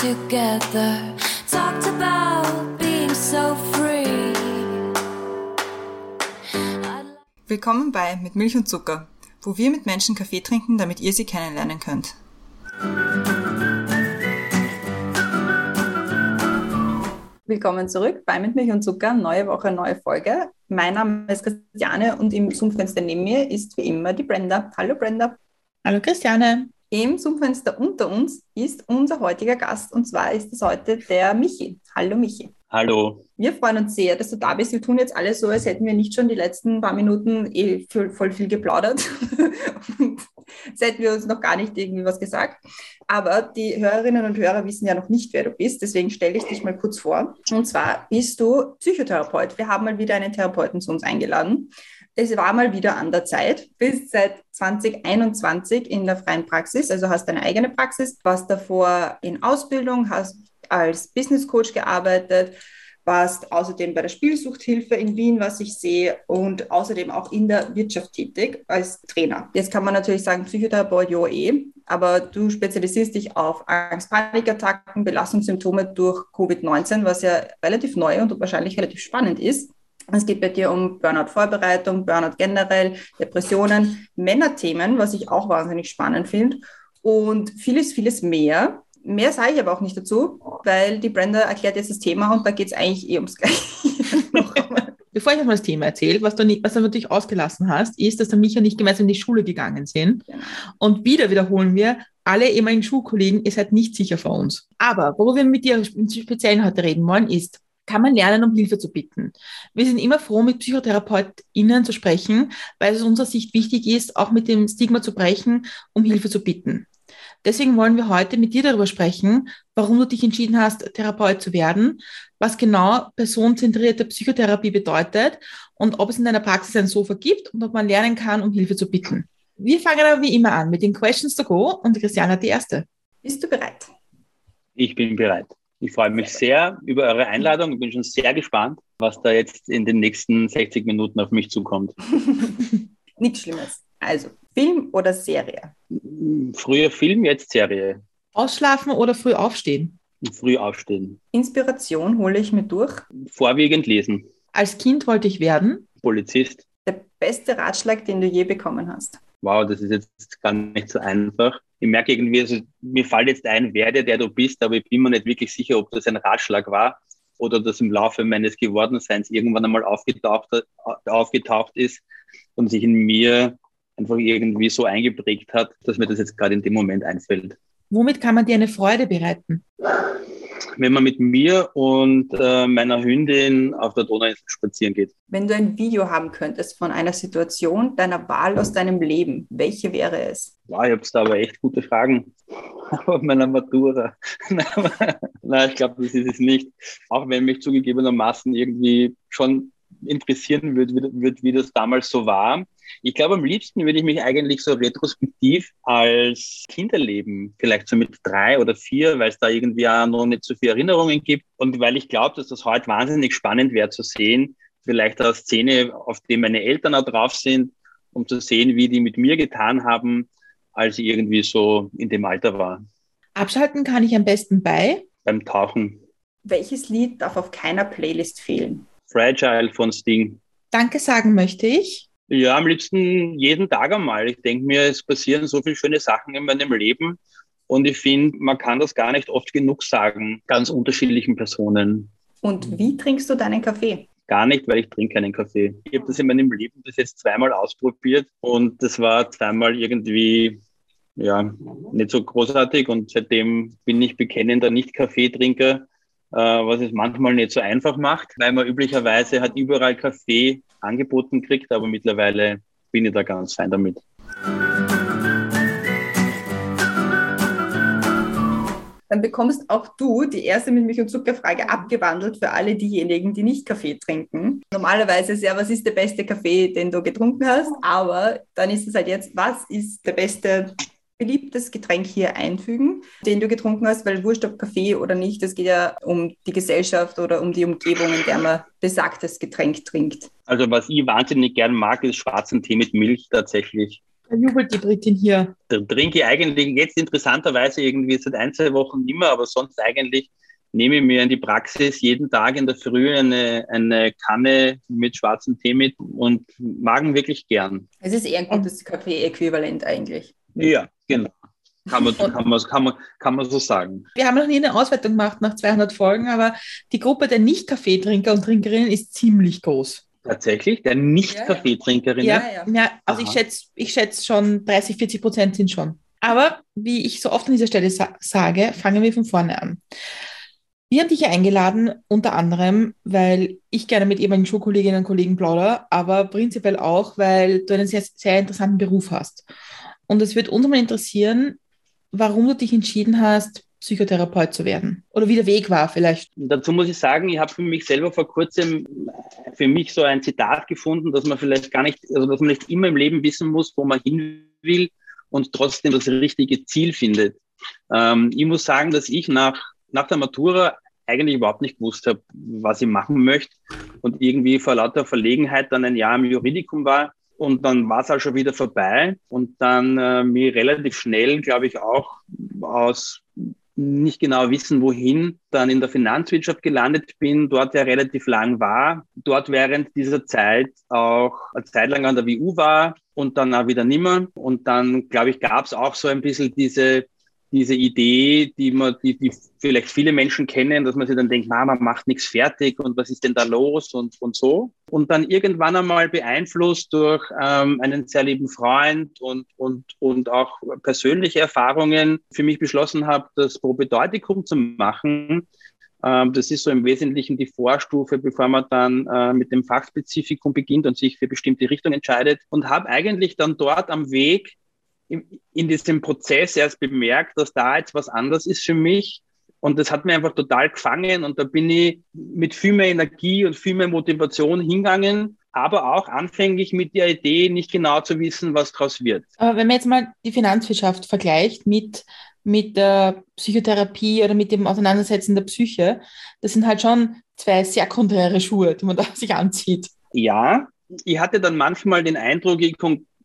together. Talked about being so free. Willkommen bei Mit Milch und Zucker, wo wir mit Menschen Kaffee trinken, damit ihr sie kennenlernen könnt. Willkommen zurück bei Mit Milch und Zucker, neue Woche, neue Folge. Mein Name ist Christiane und im Zoom-Fenster neben mir ist wie immer die Brenda. Hallo Brenda. Hallo Christiane. Im Zoom-Fenster unter uns ist unser heutiger Gast und zwar ist es heute der Michi. Hallo Michi. Hallo. Wir freuen uns sehr, dass du da bist. Wir tun jetzt alles so, als hätten wir nicht schon die letzten paar Minuten eh voll, viel geplaudert. und als hätten wir uns noch gar nicht irgendwie was gesagt. Aber die Hörerinnen und Hörer wissen ja noch nicht, wer du bist. Deswegen stelle ich dich mal kurz vor. Und zwar bist du Psychotherapeut. Wir haben mal wieder einen Therapeuten zu uns eingeladen. Es war mal wieder an der Zeit. Bist seit 2021 in der freien Praxis, also hast deine eigene Praxis, warst davor in Ausbildung, hast als Business Coach gearbeitet, warst außerdem bei der Spielsuchthilfe in Wien, was ich sehe, und außerdem auch in der Wirtschaft tätig als Trainer. Jetzt kann man natürlich sagen, Psychotherapeut, ja eh, aber du spezialisierst dich auf Angst-Panikattacken, Belastungssymptome durch Covid-19, was ja relativ neu und wahrscheinlich relativ spannend ist. Es geht bei dir um Burnout-Vorbereitung, Burnout generell, Depressionen, Männerthemen, was ich auch wahnsinnig spannend finde und vieles, vieles mehr. Mehr sage ich aber auch nicht dazu, weil die Brenda erklärt jetzt das Thema und da geht es eigentlich eh ums Gleiche. Bevor ich jetzt mal das Thema erzähle, was du, nicht, was du natürlich ausgelassen hast, ist, dass der Micha nicht gemeinsam in die Schule gegangen sind. Genau. Und wieder wiederholen wir, alle ehemaligen Schulkollegen, ihr seid nicht sicher vor uns. Aber worüber wir mit dir im Speziellen heute reden wollen, ist, kann man lernen, um Hilfe zu bitten. Wir sind immer froh, mit PsychotherapeutInnen zu sprechen, weil es aus unserer Sicht wichtig ist, auch mit dem Stigma zu brechen, um Hilfe zu bitten. Deswegen wollen wir heute mit dir darüber sprechen, warum du dich entschieden hast, Therapeut zu werden, was genau personenzentrierte Psychotherapie bedeutet und ob es in deiner Praxis ein Sofa gibt und ob man lernen kann, um Hilfe zu bitten. Wir fangen aber wie immer an mit den Questions to go und Christiane hat die erste. Bist du bereit? Ich bin bereit. Ich freue mich sehr über eure Einladung. Ich bin schon sehr gespannt, was da jetzt in den nächsten 60 Minuten auf mich zukommt. Nichts Schlimmes. Also, Film oder Serie? Früher Film, jetzt Serie. Ausschlafen oder früh aufstehen? Früh aufstehen. Inspiration hole ich mir durch? Vorwiegend lesen. Als Kind wollte ich werden? Polizist. Der beste Ratschlag, den du je bekommen hast? Wow, das ist jetzt gar nicht so einfach ich merke irgendwie, also mir fällt jetzt ein, werde der du bist, aber ich bin mir nicht wirklich sicher, ob das ein Ratschlag war oder das im Laufe meines Gewordenseins irgendwann einmal aufgetaucht, aufgetaucht ist und sich in mir einfach irgendwie so eingeprägt hat, dass mir das jetzt gerade in dem Moment einfällt. Womit kann man dir eine Freude bereiten? Wenn man mit mir und äh, meiner Hündin auf der Donauinsel spazieren geht. Wenn du ein Video haben könntest von einer Situation deiner Wahl aus deinem Leben, welche wäre es? Wow, ich habe da aber echt gute Fragen. Auf meiner Matura. Nein, ich glaube, das ist es nicht. Auch wenn mich zugegebenermaßen irgendwie schon interessieren würde, wie das damals so war. Ich glaube, am liebsten würde ich mich eigentlich so retrospektiv als Kind erleben, vielleicht so mit drei oder vier, weil es da irgendwie auch noch nicht so viele Erinnerungen gibt und weil ich glaube, dass das heute wahnsinnig spannend wäre zu sehen, vielleicht eine Szene, auf die meine Eltern auch drauf sind, um zu sehen, wie die mit mir getan haben, als ich irgendwie so in dem Alter war. Abschalten kann ich am besten bei? Beim Tauchen. Welches Lied darf auf keiner Playlist fehlen? Fragile von Sting. Danke sagen möchte ich. Ja, am liebsten jeden Tag einmal. Ich denke mir, es passieren so viele schöne Sachen in meinem Leben. Und ich finde, man kann das gar nicht oft genug sagen, ganz unterschiedlichen Personen. Und wie trinkst du deinen Kaffee? Gar nicht, weil ich trinke keinen Kaffee. Ich habe das in meinem Leben bis jetzt zweimal ausprobiert und das war zweimal irgendwie ja, nicht so großartig und seitdem bin ich bekennender Nicht-Kaffeetrinker was es manchmal nicht so einfach macht, weil man üblicherweise hat überall Kaffee angeboten kriegt, aber mittlerweile bin ich da ganz fein damit. Dann bekommst auch du die erste mit Milch und Zuckerfrage abgewandelt für alle diejenigen, die nicht Kaffee trinken. Normalerweise ist ja, was ist der beste Kaffee, den du getrunken hast? Aber dann ist es halt jetzt, was ist der beste beliebtes Getränk hier einfügen, den du getrunken hast, weil wurscht ob Kaffee oder nicht, es geht ja um die Gesellschaft oder um die Umgebung, in der man besagtes Getränk trinkt. Also was ich wahnsinnig gern mag, ist schwarzen Tee mit Milch tatsächlich. Da jubelt die Britin hier. Da trinke ich eigentlich jetzt interessanterweise irgendwie seit ein, zwei Wochen nicht mehr, aber sonst eigentlich nehme ich mir in die Praxis jeden Tag in der Früh eine, eine Kanne mit schwarzem Tee mit und magen wirklich gern. Es ist eher ein gutes Kaffee-Äquivalent eigentlich. Ja, genau. Kann man, kann, man, kann, man, kann man so sagen. Wir haben noch nie eine Auswertung gemacht nach 200 Folgen, aber die Gruppe der Nicht-Kaffeetrinker und Trinkerinnen ist ziemlich groß. Tatsächlich? Der Nicht-Kaffeetrinkerin? Ja, ja. ja, also Aha. ich schätze ich schätz schon 30, 40 Prozent sind schon. Aber wie ich so oft an dieser Stelle sa sage, fangen wir von vorne an. Wir haben dich ja eingeladen, unter anderem, weil ich gerne mit ehemaligen Schulkolleginnen und Kollegen plaudere, aber prinzipiell auch, weil du einen sehr, sehr interessanten Beruf hast. Und es wird uns mal interessieren, warum du dich entschieden hast, Psychotherapeut zu werden? Oder wie der Weg war vielleicht? Dazu muss ich sagen, ich habe für mich selber vor kurzem für mich so ein Zitat gefunden, dass man vielleicht gar nicht, also dass man nicht immer im Leben wissen muss, wo man hin will und trotzdem das richtige Ziel findet. Ähm, ich muss sagen, dass ich nach, nach der Matura eigentlich überhaupt nicht gewusst habe, was ich machen möchte und irgendwie vor lauter Verlegenheit dann ein Jahr im Juridikum war und dann war es auch schon wieder vorbei und dann äh, mir relativ schnell, glaube ich, auch aus nicht genau wissen, wohin, dann in der Finanzwirtschaft gelandet bin, dort ja relativ lang war, dort während dieser Zeit auch eine Zeit lang an der WU war und dann auch wieder nimmer. Und dann, glaube ich, gab es auch so ein bisschen diese diese Idee, die man, die, die vielleicht viele Menschen kennen, dass man sich dann denkt, na, man macht nichts fertig und was ist denn da los und, und so. Und dann irgendwann einmal beeinflusst durch ähm, einen sehr lieben Freund und, und, und auch persönliche Erfahrungen für mich beschlossen habe, das Probedeutikum zu machen. Ähm, das ist so im Wesentlichen die Vorstufe, bevor man dann äh, mit dem Fachspezifikum beginnt und sich für bestimmte Richtung entscheidet. Und habe eigentlich dann dort am Weg in diesem Prozess erst bemerkt, dass da jetzt was anders ist für mich. Und das hat mir einfach total gefangen und da bin ich mit viel mehr Energie und viel mehr Motivation hingegangen, aber auch anfänglich mit der Idee, nicht genau zu wissen, was daraus wird. Aber wenn man jetzt mal die Finanzwirtschaft vergleicht mit, mit der Psychotherapie oder mit dem Auseinandersetzen der Psyche, das sind halt schon zwei sehr konträre Schuhe, die man da sich anzieht. Ja, ich hatte dann manchmal den Eindruck, ich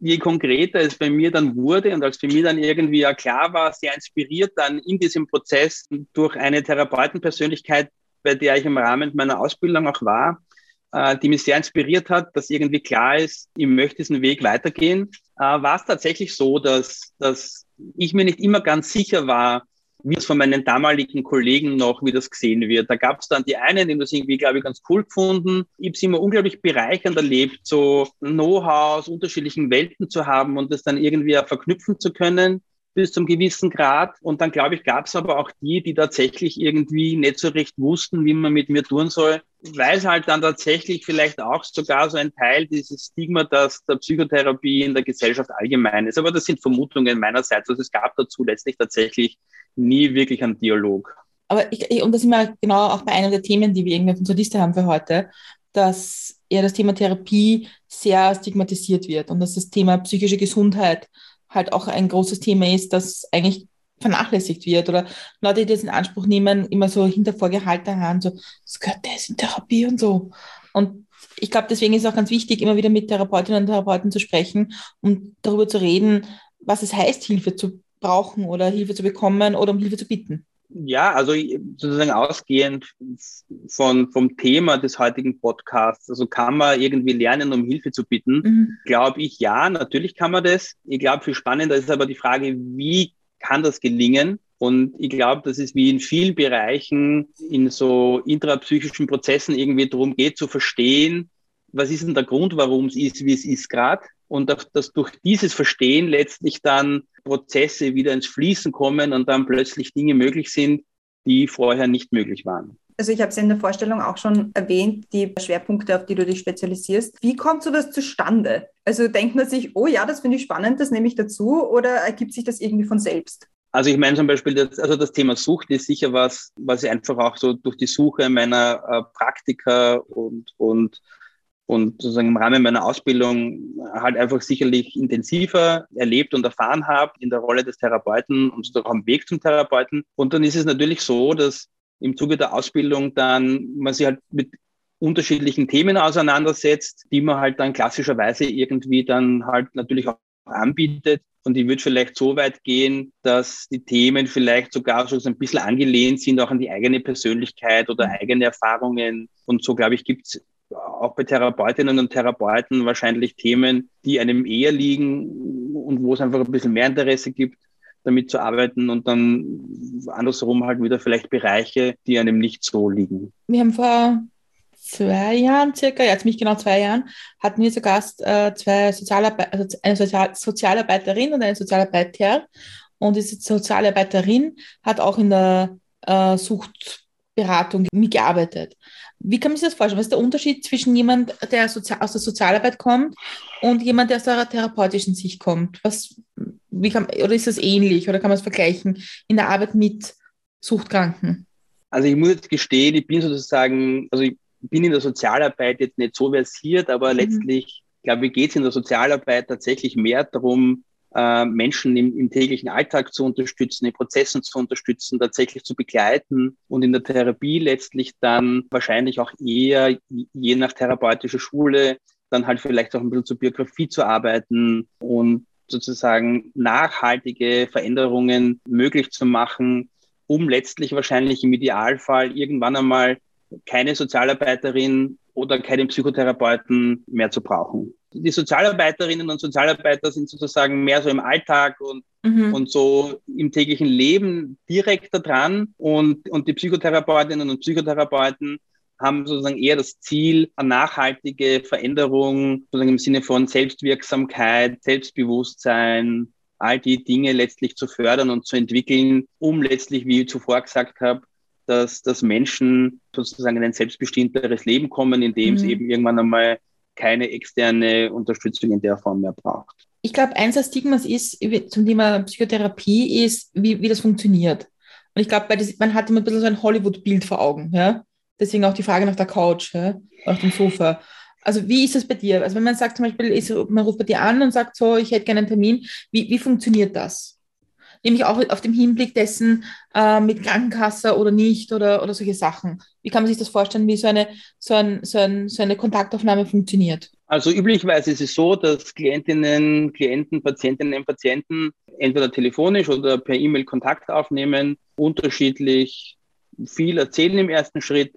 je konkreter es bei mir dann wurde und als für mich dann irgendwie ja klar war, sehr inspiriert dann in diesem Prozess durch eine Therapeutenpersönlichkeit, bei der ich im Rahmen meiner Ausbildung auch war, äh, die mich sehr inspiriert hat, dass irgendwie klar ist, ich möchte diesen Weg weitergehen, äh, war es tatsächlich so, dass, dass ich mir nicht immer ganz sicher war, wie es von meinen damaligen Kollegen noch, wie das gesehen wird. Da gab es dann die einen, die das irgendwie, glaube ich, ganz cool gefunden. Ich habe es immer unglaublich bereichernd erlebt, so Know-how aus unterschiedlichen Welten zu haben und das dann irgendwie auch verknüpfen zu können bis zum gewissen Grad. Und dann, glaube ich, gab es aber auch die, die tatsächlich irgendwie nicht so recht wussten, wie man mit mir tun soll. Weil es halt dann tatsächlich vielleicht auch sogar so ein Teil dieses Stigma, dass der Psychotherapie in der Gesellschaft allgemein ist. Aber das sind Vermutungen meinerseits. Also es gab dazu letztlich tatsächlich nie wirklich einen Dialog. Aber ich, und da sind wir genau auch bei einem der Themen, die wir irgendwie auf unserer Liste haben für heute, dass ja das Thema Therapie sehr stigmatisiert wird und dass das Thema psychische Gesundheit halt auch ein großes Thema ist, das eigentlich vernachlässigt wird oder Leute, die das in Anspruch nehmen, immer so hinter vorgehaltener Hand, so, das gehört das in Therapie und so. Und ich glaube, deswegen ist es auch ganz wichtig, immer wieder mit Therapeutinnen und Therapeuten zu sprechen, um darüber zu reden, was es heißt, Hilfe zu brauchen oder Hilfe zu bekommen oder um Hilfe zu bitten? Ja, also sozusagen ausgehend von, vom Thema des heutigen Podcasts, also kann man irgendwie lernen, um Hilfe zu bitten? Mhm. Glaube ich, ja, natürlich kann man das. Ich glaube, viel spannender ist aber die Frage, wie kann das gelingen? Und ich glaube, dass es wie in vielen Bereichen in so intrapsychischen Prozessen irgendwie darum geht, zu verstehen, was ist denn der Grund, warum es ist, wie es ist gerade und dass durch dieses Verstehen letztlich dann Prozesse wieder ins Fließen kommen und dann plötzlich Dinge möglich sind, die vorher nicht möglich waren. Also ich habe es in der Vorstellung auch schon erwähnt, die Schwerpunkte, auf die du dich spezialisierst. Wie kommt so das zustande? Also denkt man sich, oh ja, das finde ich spannend, das nehme ich dazu oder ergibt sich das irgendwie von selbst? Also ich meine zum Beispiel, das, also das Thema Sucht ist sicher was, was ich einfach auch so durch die Suche meiner äh, Praktika und, und und sozusagen im Rahmen meiner Ausbildung halt einfach sicherlich intensiver erlebt und erfahren habe in der Rolle des Therapeuten und auch am Weg zum Therapeuten. Und dann ist es natürlich so, dass im Zuge der Ausbildung dann man sich halt mit unterschiedlichen Themen auseinandersetzt, die man halt dann klassischerweise irgendwie dann halt natürlich auch anbietet. Und ich würde vielleicht so weit gehen, dass die Themen vielleicht sogar so ein bisschen angelehnt sind, auch an die eigene Persönlichkeit oder eigene Erfahrungen. Und so, glaube ich, gibt es auch bei Therapeutinnen und Therapeuten wahrscheinlich Themen, die einem eher liegen und wo es einfach ein bisschen mehr Interesse gibt, damit zu arbeiten und dann andersrum halt wieder vielleicht Bereiche, die einem nicht so liegen. Wir haben vor zwei Jahren circa, ja, ziemlich genau zwei Jahren, hatten wir zu Gast äh, zwei Sozialarbeiter, also eine Sozial Sozialarbeiterin und eine Sozialarbeiter. Und diese Sozialarbeiterin hat auch in der äh, Suchtberatung mitgearbeitet. Wie kann man sich das vorstellen? Was ist der Unterschied zwischen jemand, der Sozi aus der Sozialarbeit kommt und jemand, der aus der therapeutischen Sicht kommt? Was, wie kann, oder ist das ähnlich oder kann man es vergleichen in der Arbeit mit Suchtkranken? Also ich muss jetzt gestehen, ich bin sozusagen, also ich bin in der Sozialarbeit jetzt nicht so versiert, aber mhm. letztlich, glaube ich, geht es in der Sozialarbeit tatsächlich mehr darum, äh, Menschen im, im, täglichen Alltag zu unterstützen, in Prozessen zu unterstützen, tatsächlich zu begleiten und in der Therapie letztlich dann wahrscheinlich auch eher, je nach therapeutischer Schule, dann halt vielleicht auch ein bisschen zur Biografie zu arbeiten und sozusagen nachhaltige Veränderungen möglich zu machen, um letztlich wahrscheinlich im Idealfall irgendwann einmal keine Sozialarbeiterin oder keinen Psychotherapeuten mehr zu brauchen. Die Sozialarbeiterinnen und Sozialarbeiter sind sozusagen mehr so im Alltag und, mhm. und so im täglichen Leben direkter dran und, und die Psychotherapeutinnen und Psychotherapeuten haben sozusagen eher das Ziel, eine nachhaltige Veränderung sozusagen im Sinne von Selbstwirksamkeit, Selbstbewusstsein, all die Dinge letztlich zu fördern und zu entwickeln, um letztlich, wie ich zuvor gesagt habe, dass, dass Menschen sozusagen in ein selbstbestimmteres Leben kommen, in dem mhm. es eben irgendwann einmal keine externe Unterstützung in der Form mehr braucht. Ich glaube, eins der Stigmas ist zum Thema Psychotherapie ist, wie, wie das funktioniert. Und ich glaube, man hat immer ein bisschen so ein Hollywood-Bild vor Augen. Ja? Deswegen auch die Frage nach der Couch, ja? nach dem Sofa. Also wie ist das bei dir? Also wenn man sagt zum Beispiel, man ruft bei dir an und sagt so, ich hätte gerne einen Termin, wie, wie funktioniert das? Nämlich auch auf dem Hinblick dessen äh, mit Krankenkasse oder nicht oder, oder solche Sachen. Wie kann man sich das vorstellen, wie so eine, so, ein, so, ein, so eine Kontaktaufnahme funktioniert? Also üblicherweise ist es so, dass Klientinnen, Klienten, Patientinnen und Patienten entweder telefonisch oder per E-Mail Kontakt aufnehmen, unterschiedlich viel erzählen im ersten Schritt.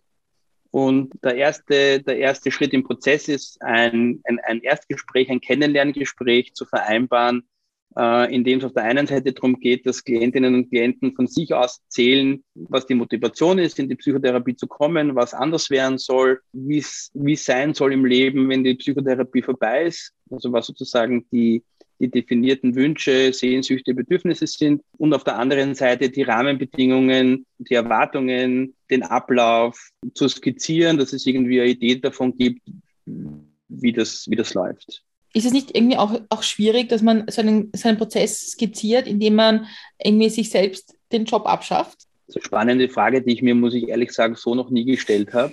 Und der erste, der erste Schritt im Prozess ist ein, ein, ein Erstgespräch, ein Kennenlerngespräch zu vereinbaren, äh, in dem es auf der einen Seite darum geht, dass Klientinnen und Klienten von sich aus zählen, was die Motivation ist, in die Psychotherapie zu kommen, was anders werden soll, wie es sein soll im Leben, wenn die Psychotherapie vorbei ist, also was sozusagen die, die definierten Wünsche, Sehnsüchte, Bedürfnisse sind. Und auf der anderen Seite die Rahmenbedingungen, die Erwartungen, den Ablauf zu skizzieren, dass es irgendwie eine Idee davon gibt, wie das, wie das läuft ist es nicht irgendwie auch, auch schwierig, dass man so einen, so einen Prozess skizziert, indem man irgendwie sich selbst den Job abschafft? Das ist eine spannende Frage, die ich mir, muss ich ehrlich sagen, so noch nie gestellt habe.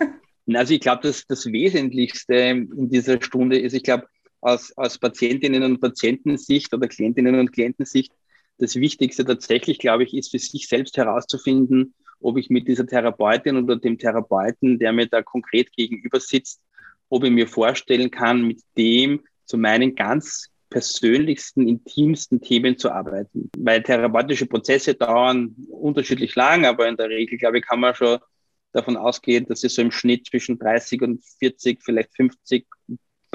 also ich glaube, dass das Wesentlichste in dieser Stunde ist, ich glaube, aus, aus Patientinnen und Patientensicht oder Klientinnen und Klientensicht, das Wichtigste tatsächlich, glaube ich, ist für sich selbst herauszufinden, ob ich mit dieser Therapeutin oder dem Therapeuten, der mir da konkret gegenüber sitzt, ob ich mir vorstellen kann, mit dem zu meinen ganz persönlichsten, intimsten Themen zu arbeiten. Weil therapeutische Prozesse dauern unterschiedlich lang, aber in der Regel, glaube ich, kann man schon davon ausgehen, dass sie so im Schnitt zwischen 30 und 40, vielleicht 50,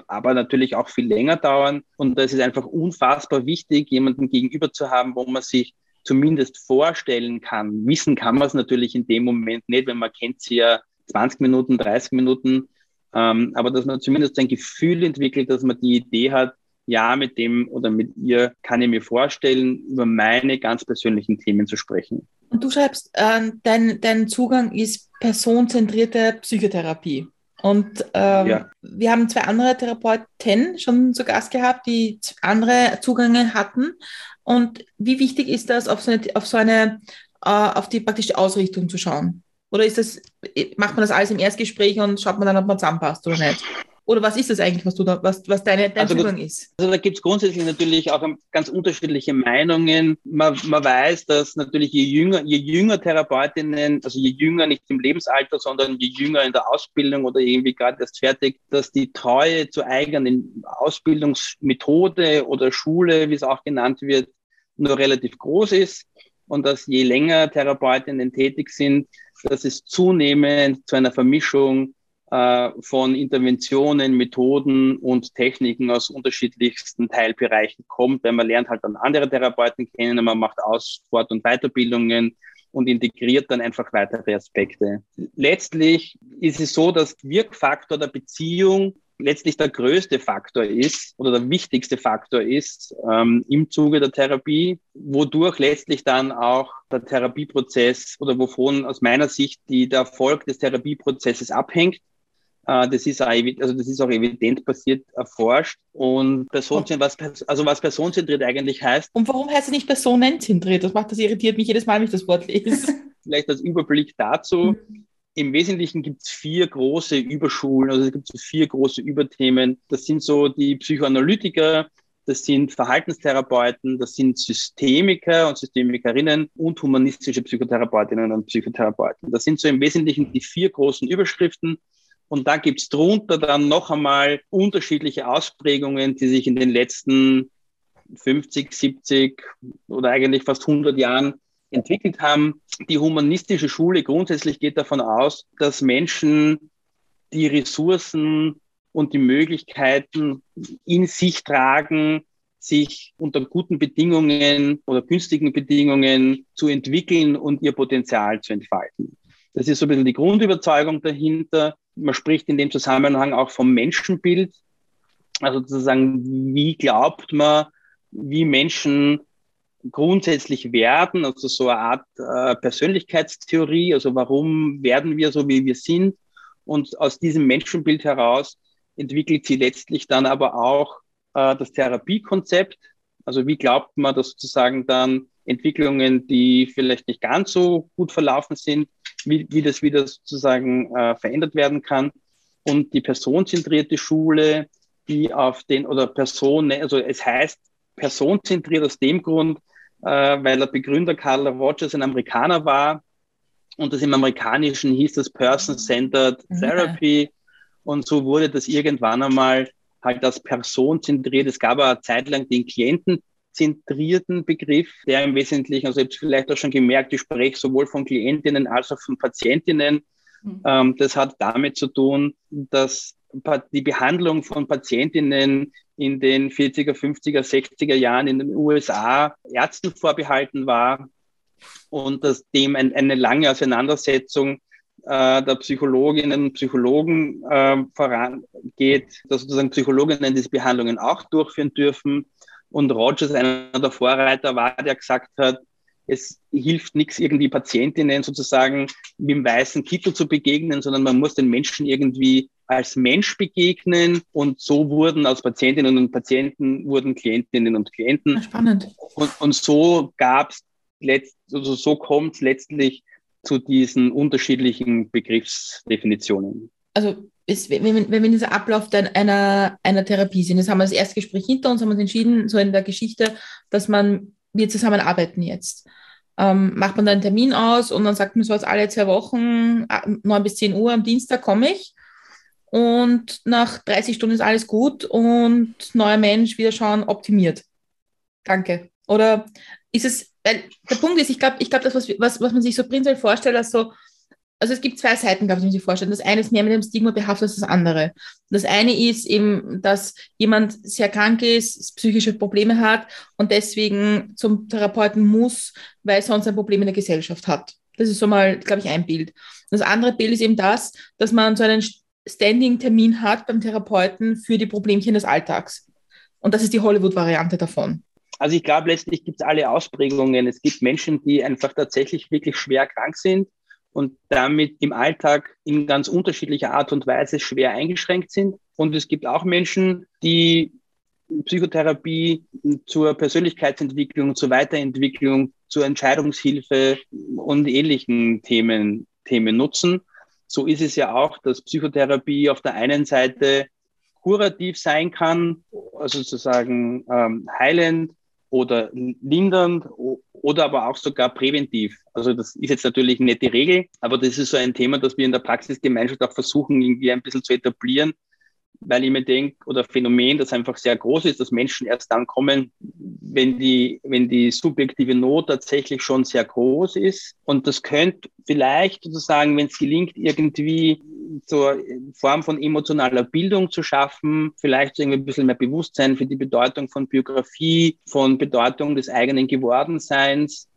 aber natürlich auch viel länger dauern. Und das ist einfach unfassbar wichtig, jemanden gegenüber zu haben, wo man sich zumindest vorstellen kann. Wissen kann man es natürlich in dem Moment nicht, wenn man kennt sie ja 20 Minuten, 30 Minuten, ähm, aber dass man zumindest ein Gefühl entwickelt, dass man die Idee hat, ja, mit dem oder mit ihr kann ich mir vorstellen, über meine ganz persönlichen Themen zu sprechen. Und du schreibst, äh, dein, dein Zugang ist personenzentrierte Psychotherapie. Und ähm, ja. wir haben zwei andere Therapeuten schon zu Gast gehabt, die andere Zugänge hatten. Und wie wichtig ist das, auf so eine, auf so eine äh, auf die praktische Ausrichtung zu schauen? Oder ist das, macht man das alles im Erstgespräch und schaut man dann, ob man zusammenpasst oder nicht? Oder was ist das eigentlich, was du da, was, was deine, dein Also, Zugang ist? Also da gibt es grundsätzlich natürlich auch ganz unterschiedliche Meinungen. Man, man weiß, dass natürlich je jünger, je jünger Therapeutinnen, also je jünger nicht im Lebensalter, sondern je jünger in der Ausbildung oder irgendwie gerade erst fertig, dass die Treue zur eigenen Ausbildungsmethode oder Schule, wie es auch genannt wird, nur relativ groß ist und dass je länger Therapeutinnen tätig sind, dass es zunehmend zu einer Vermischung äh, von Interventionen, Methoden und Techniken aus unterschiedlichsten Teilbereichen kommt, weil man lernt halt dann andere Therapeuten kennen, man macht Aus-, Fort- und Weiterbildungen und integriert dann einfach weitere Aspekte. Letztlich ist es so, dass Wirkfaktor der Beziehung letztlich der größte Faktor ist oder der wichtigste Faktor ist ähm, im Zuge der Therapie, wodurch letztlich dann auch der Therapieprozess oder wovon aus meiner Sicht die, der Erfolg des Therapieprozesses abhängt. Äh, das ist, auch, also das ist auch evident basiert erforscht und personenzentriert, was, also was personenzentriert eigentlich heißt. Und warum heißt es nicht personenzentriert? Das macht, das irritiert mich jedes Mal, wenn ich das Wort lese. Vielleicht als Überblick dazu. Im Wesentlichen gibt es vier große Überschulen, also es gibt so vier große Überthemen. Das sind so die Psychoanalytiker, das sind Verhaltenstherapeuten, das sind Systemiker und Systemikerinnen und humanistische Psychotherapeutinnen und Psychotherapeuten. Das sind so im Wesentlichen die vier großen Überschriften. Und da gibt es drunter dann noch einmal unterschiedliche Ausprägungen, die sich in den letzten 50, 70 oder eigentlich fast 100 Jahren entwickelt haben. Die humanistische Schule grundsätzlich geht davon aus, dass Menschen die Ressourcen und die Möglichkeiten in sich tragen, sich unter guten Bedingungen oder günstigen Bedingungen zu entwickeln und ihr Potenzial zu entfalten. Das ist so ein bisschen die Grundüberzeugung dahinter. Man spricht in dem Zusammenhang auch vom Menschenbild. Also sozusagen, wie glaubt man, wie Menschen grundsätzlich werden, also so eine Art äh, Persönlichkeitstheorie, also warum werden wir so, wie wir sind. Und aus diesem Menschenbild heraus entwickelt sie letztlich dann aber auch äh, das Therapiekonzept. Also wie glaubt man, dass sozusagen dann Entwicklungen, die vielleicht nicht ganz so gut verlaufen sind, wie, wie das wieder sozusagen äh, verändert werden kann. Und die personenzentrierte Schule, die auf den oder Personen, also es heißt personenzentriert aus dem Grund, weil der Begründer Carl Rogers ein Amerikaner war und das im Amerikanischen hieß das Person-Centered mhm. Therapy und so wurde das irgendwann einmal halt als personenzentriert. Es gab eine Zeit lang den klientenzentrierten Begriff, der im Wesentlichen, also ihr habt vielleicht auch schon gemerkt, ich spreche sowohl von Klientinnen als auch von Patientinnen. Mhm. Ähm, das hat damit zu tun, dass die Behandlung von Patientinnen in den 40er, 50er, 60er Jahren in den USA Ärzten vorbehalten war und dass dem ein, eine lange Auseinandersetzung äh, der Psychologinnen und Psychologen äh, vorangeht, dass sozusagen Psychologinnen diese Behandlungen auch durchführen dürfen. Und Rogers, einer der Vorreiter war, der gesagt hat, es hilft nichts, irgendwie Patientinnen sozusagen mit dem weißen Kittel zu begegnen, sondern man muss den Menschen irgendwie als Mensch begegnen und so wurden aus Patientinnen und Patienten wurden Klientinnen und Klienten. Spannend. Und, und so gab es also so kommt es letztlich zu diesen unterschiedlichen Begriffsdefinitionen. Also ist, wenn, wenn wir in dieser Ablauf einer, einer Therapie sind, jetzt haben wir das erste Gespräch hinter uns, haben uns entschieden, so in der Geschichte, dass man, wir zusammenarbeiten jetzt. Ähm, macht man dann einen Termin aus und dann sagt man so, als alle zwei Wochen, 9 bis 10 Uhr am Dienstag komme ich und nach 30 Stunden ist alles gut und neuer Mensch wieder schauen, optimiert. Danke. Oder ist es, weil der Punkt ist, ich glaube, ich glaube, das, was, was, was man sich so prinzipiell vorstellt, als so, also es gibt zwei Seiten, glaube ich, die man sich vorstellen. Das eine ist mehr mit dem Stigma behaftet als das andere. Das eine ist eben, dass jemand sehr krank ist, psychische Probleme hat und deswegen zum Therapeuten muss, weil sonst ein Problem in der Gesellschaft hat. Das ist so mal, glaube ich, ein Bild. Das andere Bild ist eben das, dass man so einen Standing-Termin hat beim Therapeuten für die Problemchen des Alltags. Und das ist die Hollywood-Variante davon. Also ich glaube, letztlich gibt es alle Ausprägungen. Es gibt Menschen, die einfach tatsächlich wirklich schwer krank sind und damit im Alltag in ganz unterschiedlicher Art und Weise schwer eingeschränkt sind. Und es gibt auch Menschen, die Psychotherapie zur Persönlichkeitsentwicklung, zur Weiterentwicklung, zur Entscheidungshilfe und ähnlichen Themen, Themen nutzen so ist es ja auch, dass Psychotherapie auf der einen Seite kurativ sein kann, also sozusagen ähm, heilend oder lindernd oder aber auch sogar präventiv. Also das ist jetzt natürlich nicht die Regel, aber das ist so ein Thema, das wir in der Praxisgemeinschaft auch versuchen, irgendwie ein bisschen zu etablieren, weil ich mir denke, oder Phänomen, das einfach sehr groß ist, dass Menschen erst dann kommen, wenn die, wenn die subjektive Not tatsächlich schon sehr groß ist. Und das könnte vielleicht sozusagen, wenn es gelingt, irgendwie zur Form von emotionaler Bildung zu schaffen, vielleicht irgendwie ein bisschen mehr Bewusstsein für die Bedeutung von Biografie, von Bedeutung des eigenen Gewordenseins,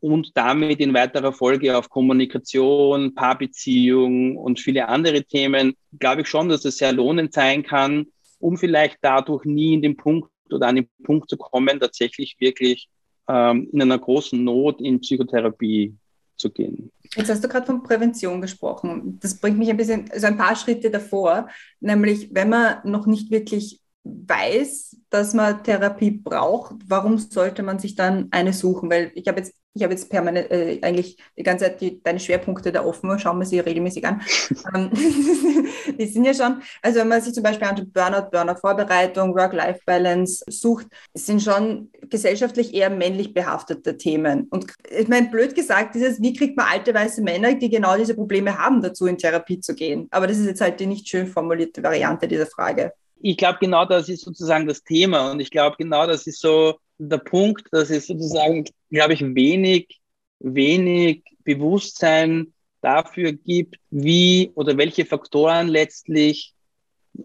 und damit in weiterer Folge auf Kommunikation, Paarbeziehung und viele andere Themen, glaube ich schon, dass es sehr lohnend sein kann, um vielleicht dadurch nie in den Punkt oder an den Punkt zu kommen, tatsächlich wirklich ähm, in einer großen Not in Psychotherapie zu gehen. Jetzt hast du gerade von Prävention gesprochen. Das bringt mich ein bisschen, also ein paar Schritte davor, nämlich wenn man noch nicht wirklich weiß, dass man Therapie braucht, warum sollte man sich dann eine suchen? Weil ich habe jetzt, ich habe jetzt permanent äh, eigentlich die ganze Zeit die, deine Schwerpunkte da offen, schauen wir sie regelmäßig an. Ähm, die sind ja schon, also wenn man sich zum Beispiel anschaut, Burnout, Burnout-Vorbereitung, Work-Life-Balance sucht, sind schon gesellschaftlich eher männlich behaftete Themen. Und ich meine, blöd gesagt, dieses, wie kriegt man alte weiße Männer, die genau diese Probleme haben, dazu in Therapie zu gehen? Aber das ist jetzt halt die nicht schön formulierte Variante dieser Frage ich glaube, genau das ist sozusagen das Thema. Und ich glaube, genau das ist so der Punkt, dass es sozusagen, glaube ich, wenig, wenig Bewusstsein dafür gibt, wie oder welche Faktoren letztlich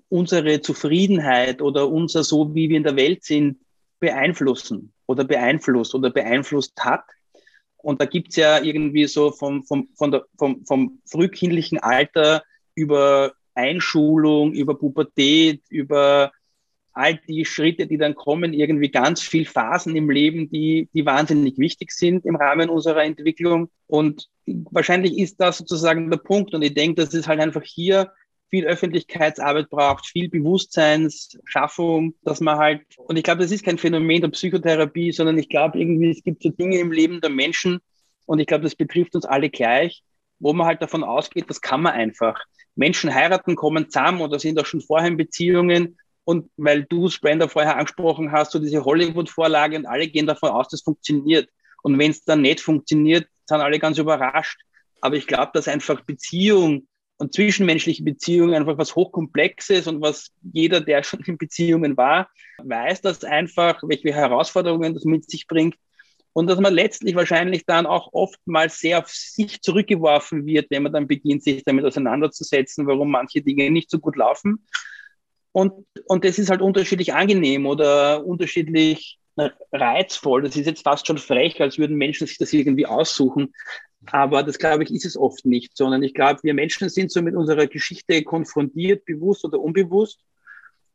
unsere Zufriedenheit oder unser so, wie wir in der Welt sind, beeinflussen oder beeinflusst oder beeinflusst hat. Und da gibt's ja irgendwie so vom, vom, von der, vom, vom frühkindlichen Alter über Einschulung, über Pubertät, über all die Schritte, die dann kommen, irgendwie ganz viel Phasen im Leben, die, die wahnsinnig wichtig sind im Rahmen unserer Entwicklung. Und wahrscheinlich ist das sozusagen der Punkt. Und ich denke, dass es halt einfach hier viel Öffentlichkeitsarbeit braucht, viel Bewusstseinsschaffung, dass man halt, und ich glaube, das ist kein Phänomen der Psychotherapie, sondern ich glaube irgendwie, es gibt so Dinge im Leben der Menschen, und ich glaube, das betrifft uns alle gleich, wo man halt davon ausgeht, das kann man einfach. Menschen heiraten, kommen zusammen oder sind auch schon vorher in Beziehungen. Und weil du, Brenda, vorher angesprochen hast, so diese Hollywood-Vorlage und alle gehen davon aus, das funktioniert. Und wenn es dann nicht funktioniert, sind alle ganz überrascht. Aber ich glaube, dass einfach Beziehung und zwischenmenschliche Beziehungen einfach was Hochkomplexes und was jeder, der schon in Beziehungen war, weiß, dass einfach, welche Herausforderungen das mit sich bringt und dass man letztlich wahrscheinlich dann auch oftmals sehr auf sich zurückgeworfen wird, wenn man dann beginnt, sich damit auseinanderzusetzen, warum manche Dinge nicht so gut laufen. Und, und das ist halt unterschiedlich angenehm oder unterschiedlich reizvoll. Das ist jetzt fast schon frech, als würden Menschen sich das irgendwie aussuchen. Aber das, glaube ich, ist es oft nicht, sondern ich glaube, wir Menschen sind so mit unserer Geschichte konfrontiert, bewusst oder unbewusst.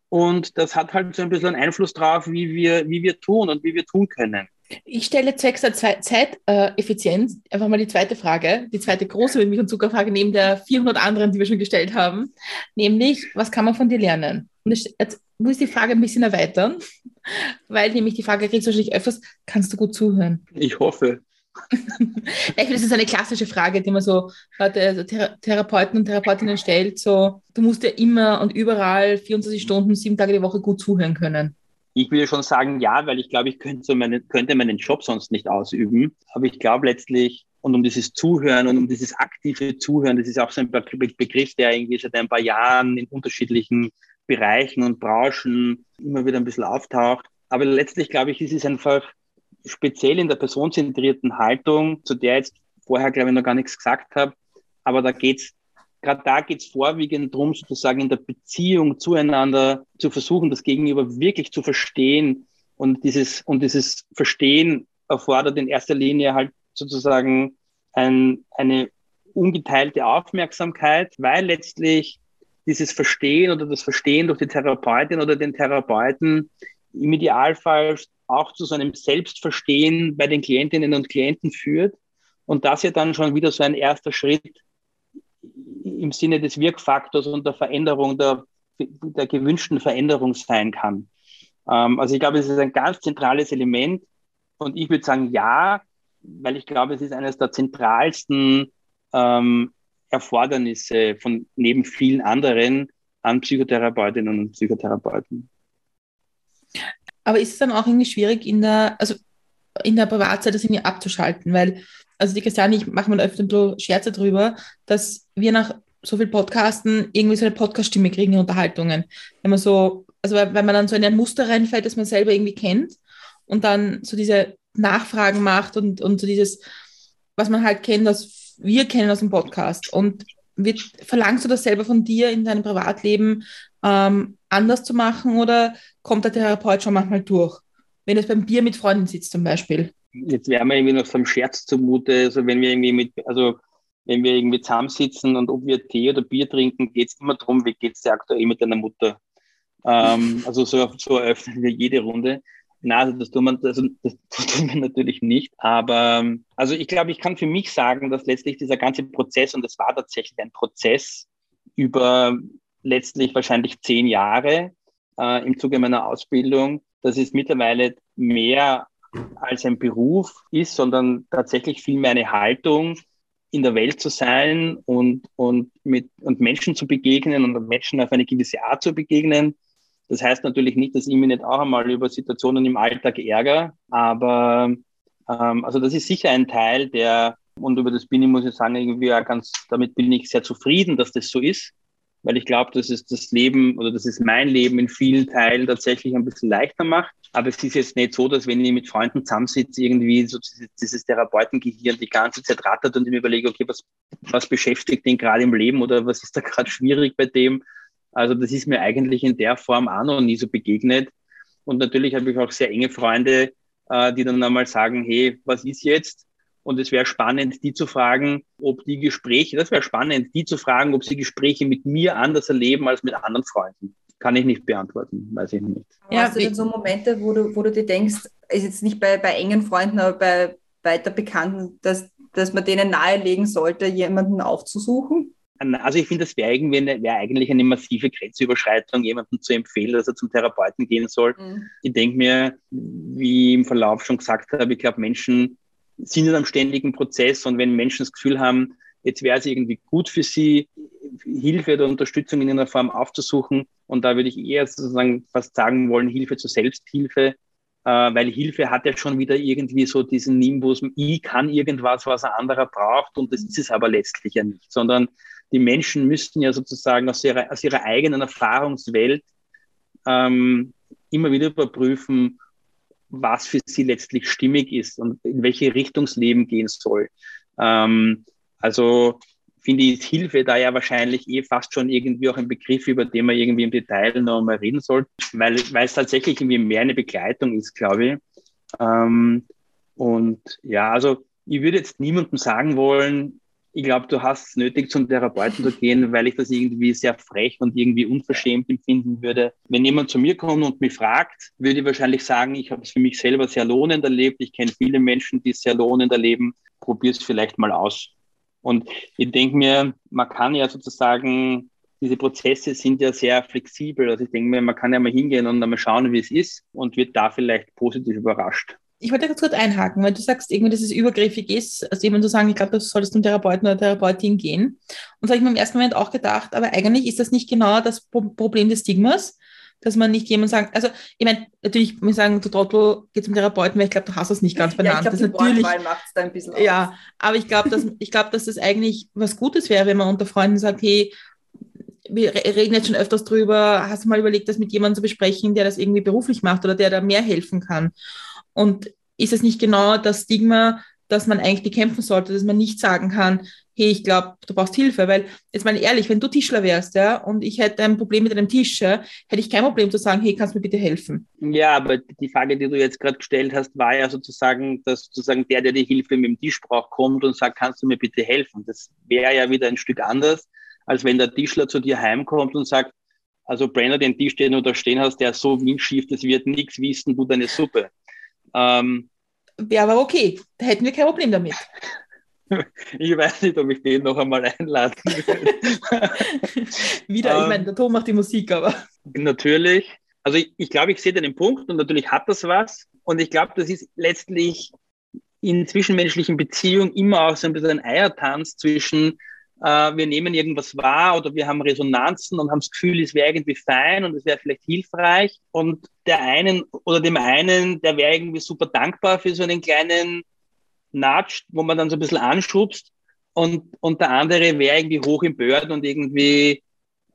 Und das hat halt so ein bisschen einen Einfluss drauf, wie wir, wie wir tun und wie wir tun können. Ich stelle zwecks der Zeiteffizienz einfach mal die zweite Frage, die zweite große Milch- und Zuckerfrage neben der 400 anderen, die wir schon gestellt haben, nämlich, was kann man von dir lernen? Und jetzt muss ich die Frage ein bisschen erweitern, weil nämlich die Frage kriegst du wahrscheinlich öfters, kannst du gut zuhören? Ich hoffe. ich finde, das ist eine klassische Frage, die man so Leute, also Therapeuten und Therapeutinnen stellt, so, du musst ja immer und überall 24 Stunden, sieben Tage die Woche gut zuhören können. Ich würde schon sagen, ja, weil ich glaube, ich könnte, meinen, könnte meinen Job sonst nicht ausüben. Aber ich glaube letztlich, und um dieses Zuhören und um dieses aktive Zuhören, das ist auch so ein Begriff, der irgendwie seit ein paar Jahren in unterschiedlichen Bereichen und Branchen immer wieder ein bisschen auftaucht. Aber letztlich, glaube ich, ist es einfach speziell in der personenzentrierten Haltung, zu der jetzt vorher, glaube ich, noch gar nichts gesagt habe. Aber da geht's gerade da geht es vorwiegend darum, sozusagen in der Beziehung zueinander zu versuchen, das Gegenüber wirklich zu verstehen. Und dieses, und dieses Verstehen erfordert in erster Linie halt sozusagen ein, eine ungeteilte Aufmerksamkeit, weil letztlich dieses Verstehen oder das Verstehen durch die Therapeutin oder den Therapeuten im Idealfall auch zu so einem Selbstverstehen bei den Klientinnen und Klienten führt. Und das ja dann schon wieder so ein erster Schritt im Sinne des Wirkfaktors und der Veränderung, der, der gewünschten Veränderung sein kann. Ähm, also ich glaube, es ist ein ganz zentrales Element und ich würde sagen ja, weil ich glaube, es ist eines der zentralsten ähm, Erfordernisse von neben vielen anderen, an Psychotherapeutinnen und Psychotherapeuten. Aber ist es dann auch irgendwie schwierig in der, also in der Privatzeit das irgendwie abzuschalten? Weil, also die Christiane, ich mache mal öfter bisschen Scherze drüber, dass wir nach so viel Podcasten irgendwie so eine Podcast-Stimme kriegen in Unterhaltungen. Wenn man so, also wenn man dann so in ein Muster reinfällt, das man selber irgendwie kennt und dann so diese Nachfragen macht und, und so dieses, was man halt kennt, was wir kennen aus dem Podcast. Und wird, verlangst du das selber von dir in deinem Privatleben ähm, anders zu machen oder kommt der Therapeut schon manchmal durch? Wenn es beim Bier mit Freunden sitzt zum Beispiel. Jetzt wären wir irgendwie noch so einem Scherz zumute, also wenn wir irgendwie mit, also wenn wir irgendwie zusammensitzen und ob wir Tee oder Bier trinken, geht es immer darum, wie geht es dir aktuell mit deiner Mutter. Ähm, also so, so eröffnen wir jede Runde. Na, also das tun wir, also das tun wir natürlich nicht. Aber also ich glaube, ich kann für mich sagen, dass letztlich dieser ganze Prozess, und das war tatsächlich ein Prozess über letztlich wahrscheinlich zehn Jahre äh, im Zuge meiner Ausbildung, dass es mittlerweile mehr als ein Beruf ist, sondern tatsächlich viel mehr eine Haltung, in der Welt zu sein und, und, mit, und Menschen zu begegnen und Menschen auf eine gewisse Art zu begegnen. Das heißt natürlich nicht, dass ich mich nicht auch einmal über Situationen im Alltag ärgere, aber ähm, also das ist sicher ein Teil, der, und über das bin ich, muss ich sagen, irgendwie auch ganz, damit bin ich sehr zufrieden, dass das so ist, weil ich glaube, dass es das Leben oder dass es mein Leben in vielen Teilen tatsächlich ein bisschen leichter macht. Aber es ist jetzt nicht so, dass wenn ich mit Freunden zusammensitze, irgendwie so dieses, Therapeutengehirn die ganze Zeit rattert und ich mir überlege, okay, was, was beschäftigt den gerade im Leben oder was ist da gerade schwierig bei dem? Also das ist mir eigentlich in der Form auch noch nie so begegnet. Und natürlich habe ich auch sehr enge Freunde, äh, die dann einmal sagen, hey, was ist jetzt? Und es wäre spannend, die zu fragen, ob die Gespräche, das wäre spannend, die zu fragen, ob sie Gespräche mit mir anders erleben als mit anderen Freunden kann ich nicht beantworten, weiß ich nicht. Ja, Hast du denn so Momente, wo du, wo du dir denkst, ist jetzt nicht bei, bei engen Freunden, aber bei weiter Bekannten, dass, dass man denen nahelegen sollte, jemanden aufzusuchen? Also ich finde, das wäre wäre eigentlich eine massive Grenzüberschreitung, jemandem zu empfehlen, dass er zum Therapeuten gehen soll. Mhm. Ich denke mir, wie ich im Verlauf schon gesagt habe, ich glaube, Menschen sind in einem ständigen Prozess und wenn Menschen das Gefühl haben, jetzt wäre es irgendwie gut für sie, Hilfe oder Unterstützung in einer Form aufzusuchen. Und da würde ich eher sozusagen fast sagen wollen, Hilfe zur Selbsthilfe, äh, weil Hilfe hat ja schon wieder irgendwie so diesen Nimbus, ich kann irgendwas, was ein anderer braucht und das ist es aber letztlich ja nicht, sondern die Menschen müssten ja sozusagen aus ihrer, aus ihrer eigenen Erfahrungswelt ähm, immer wieder überprüfen, was für sie letztlich stimmig ist und in welche Richtung es Leben gehen soll. Ähm, also finde ich Hilfe da ja wahrscheinlich eh fast schon irgendwie auch ein Begriff, über den man irgendwie im Detail noch mal reden sollte, weil, weil es tatsächlich irgendwie mehr eine Begleitung ist, glaube ich. Ähm, und ja, also ich würde jetzt niemandem sagen wollen, ich glaube, du hast es nötig, zum Therapeuten zu gehen, weil ich das irgendwie sehr frech und irgendwie unverschämt empfinden würde. Wenn jemand zu mir kommt und mich fragt, würde ich wahrscheinlich sagen, ich habe es für mich selber sehr lohnend erlebt. Ich kenne viele Menschen, die es sehr lohnend erleben. Probier es vielleicht mal aus. Und ich denke mir, man kann ja sozusagen, diese Prozesse sind ja sehr flexibel. Also ich denke mir, man kann ja mal hingehen und einmal schauen, wie es ist und wird da vielleicht positiv überrascht. Ich wollte ganz kurz einhaken, weil du sagst irgendwie, dass es übergriffig ist, also jemand zu sagen, ich glaube, du solltest zum Therapeuten oder Therapeutin gehen. Und so habe ich mir im ersten Moment auch gedacht, aber eigentlich ist das nicht genau das Problem des Stigmas, dass man nicht jemand sagt, also ich meine, natürlich muss ich sagen, du Trottel, geh zum Therapeuten, weil ich glaube, du hast das nicht ganz benannt. Ja, ich glaube, die natürlich, macht es da ein bisschen Ja, aus. aber ich glaube, dass, ich glaube, dass das eigentlich was Gutes wäre, wenn man unter Freunden sagt, hey, wir reden jetzt schon öfters drüber, hast du mal überlegt, das mit jemandem zu besprechen, der das irgendwie beruflich macht oder der da mehr helfen kann? Und ist es nicht genau das Stigma, dass man eigentlich bekämpfen sollte, dass man nicht sagen kann, hey, ich glaube, du brauchst Hilfe, weil jetzt mal ehrlich, wenn du Tischler wärst, ja, und ich hätte ein Problem mit einem Tisch, ja, hätte ich kein Problem zu sagen, hey, kannst du mir bitte helfen? Ja, aber die Frage, die du jetzt gerade gestellt hast, war ja sozusagen, dass sozusagen der, der die Hilfe mit dem Tisch braucht, kommt und sagt, kannst du mir bitte helfen? Das wäre ja wieder ein Stück anders, als wenn der Tischler zu dir heimkommt und sagt, also Brenner, den Tisch, den du da stehen hast, der ist so windschief, das wird nichts wissen, du deine Suppe. Ähm, Wäre aber okay, da hätten wir kein Problem damit. Ich weiß nicht, ob ich den noch einmal einladen will. Wieder, ich meine, ähm, der Ton macht die Musik, aber. Natürlich. Also ich, ich glaube, ich sehe den Punkt und natürlich hat das was. Und ich glaube, das ist letztlich in zwischenmenschlichen Beziehungen immer auch so ein bisschen ein Eiertanz zwischen äh, wir nehmen irgendwas wahr oder wir haben Resonanzen und haben das Gefühl, es wäre irgendwie fein und es wäre vielleicht hilfreich. Und der einen oder dem einen, der wäre irgendwie super dankbar für so einen kleinen Nudge, wo man dann so ein bisschen anschubst. Und, und der andere wäre irgendwie hoch im Börden und irgendwie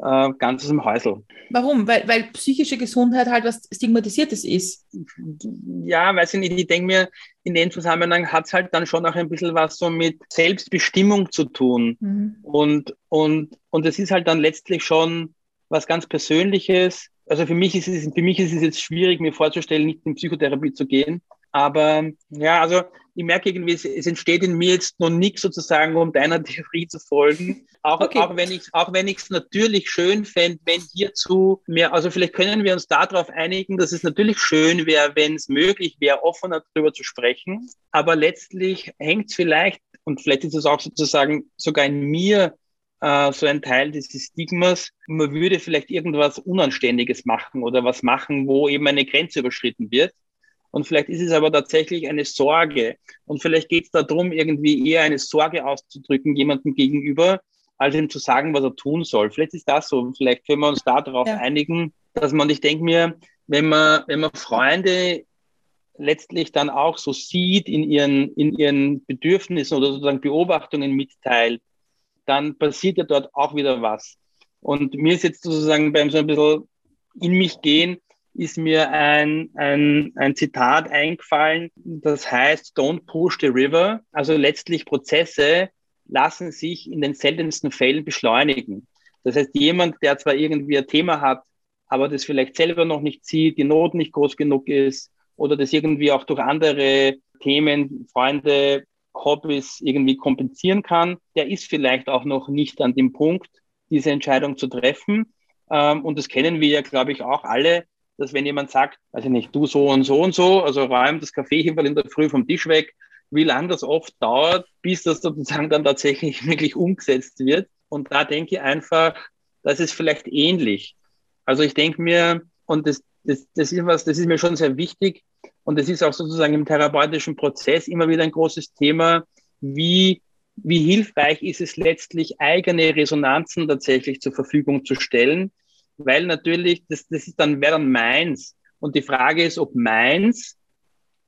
äh, ganz im Häusl. Warum? Weil, weil psychische Gesundheit halt was Stigmatisiertes ist. Ja, weiß ich nicht. Ich denke mir, in dem Zusammenhang hat es halt dann schon auch ein bisschen was so mit Selbstbestimmung zu tun. Mhm. Und, und, und es ist halt dann letztlich schon was ganz Persönliches. Also für mich ist es, für mich ist es jetzt schwierig, mir vorzustellen, nicht in Psychotherapie zu gehen. Aber ja, also ich merke irgendwie, es, es entsteht in mir jetzt noch nichts sozusagen, um deiner Theorie zu folgen. Auch, okay. auch wenn ich auch wenn ich es natürlich schön fände, wenn hierzu mehr, also vielleicht können wir uns darauf einigen, dass es natürlich schön wäre, wenn es möglich wäre, offener darüber zu sprechen. Aber letztlich hängt es vielleicht, und vielleicht ist es auch sozusagen sogar in mir äh, so ein Teil dieses Stigmas, man würde vielleicht irgendwas Unanständiges machen oder was machen, wo eben eine Grenze überschritten wird. Und vielleicht ist es aber tatsächlich eine Sorge. Und vielleicht geht es darum, irgendwie eher eine Sorge auszudrücken jemandem gegenüber, als ihm zu sagen, was er tun soll. Vielleicht ist das so. Vielleicht können wir uns darauf ja. einigen, dass man, ich denke mir, wenn man, wenn man Freunde letztlich dann auch so sieht in ihren, in ihren Bedürfnissen oder sozusagen Beobachtungen mitteilt, dann passiert ja dort auch wieder was. Und mir ist jetzt sozusagen beim so ein bisschen in mich gehen, ist mir ein, ein, ein Zitat eingefallen, das heißt, don't push the river. Also letztlich Prozesse lassen sich in den seltensten Fällen beschleunigen. Das heißt, jemand, der zwar irgendwie ein Thema hat, aber das vielleicht selber noch nicht sieht, die Not nicht groß genug ist oder das irgendwie auch durch andere Themen, Freunde, Hobbys irgendwie kompensieren kann, der ist vielleicht auch noch nicht an dem Punkt, diese Entscheidung zu treffen. Ähm, und das kennen wir ja, glaube ich, auch alle, dass wenn jemand sagt, also nicht, du so und so und so, also räum das Kaffeeheferl in der Früh vom Tisch weg, wie lange das oft dauert, bis das sozusagen dann tatsächlich wirklich umgesetzt wird. Und da denke ich einfach, das ist vielleicht ähnlich. Also ich denke mir, und das, das, das ist was, das ist mir schon sehr wichtig, und das ist auch sozusagen im therapeutischen Prozess immer wieder ein großes Thema, wie, wie hilfreich ist es letztlich, eigene Resonanzen tatsächlich zur Verfügung zu stellen, weil natürlich, das, das ist dann, wäre dann meins. Und die Frage ist, ob meins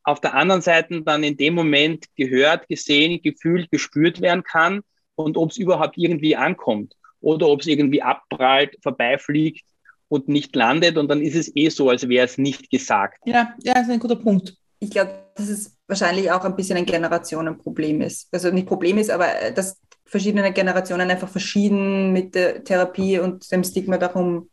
auf der anderen Seite dann in dem Moment gehört, gesehen, gefühlt, gespürt werden kann und ob es überhaupt irgendwie ankommt oder ob es irgendwie abprallt, vorbeifliegt und nicht landet und dann ist es eh so, als wäre es nicht gesagt. Ja, ja, das ist ein guter Punkt. Ich glaube, dass es wahrscheinlich auch ein bisschen ein Generationenproblem ist. Also nicht Problem ist, aber äh, dass verschiedene Generationen einfach verschieden mit der Therapie und dem Stigma darum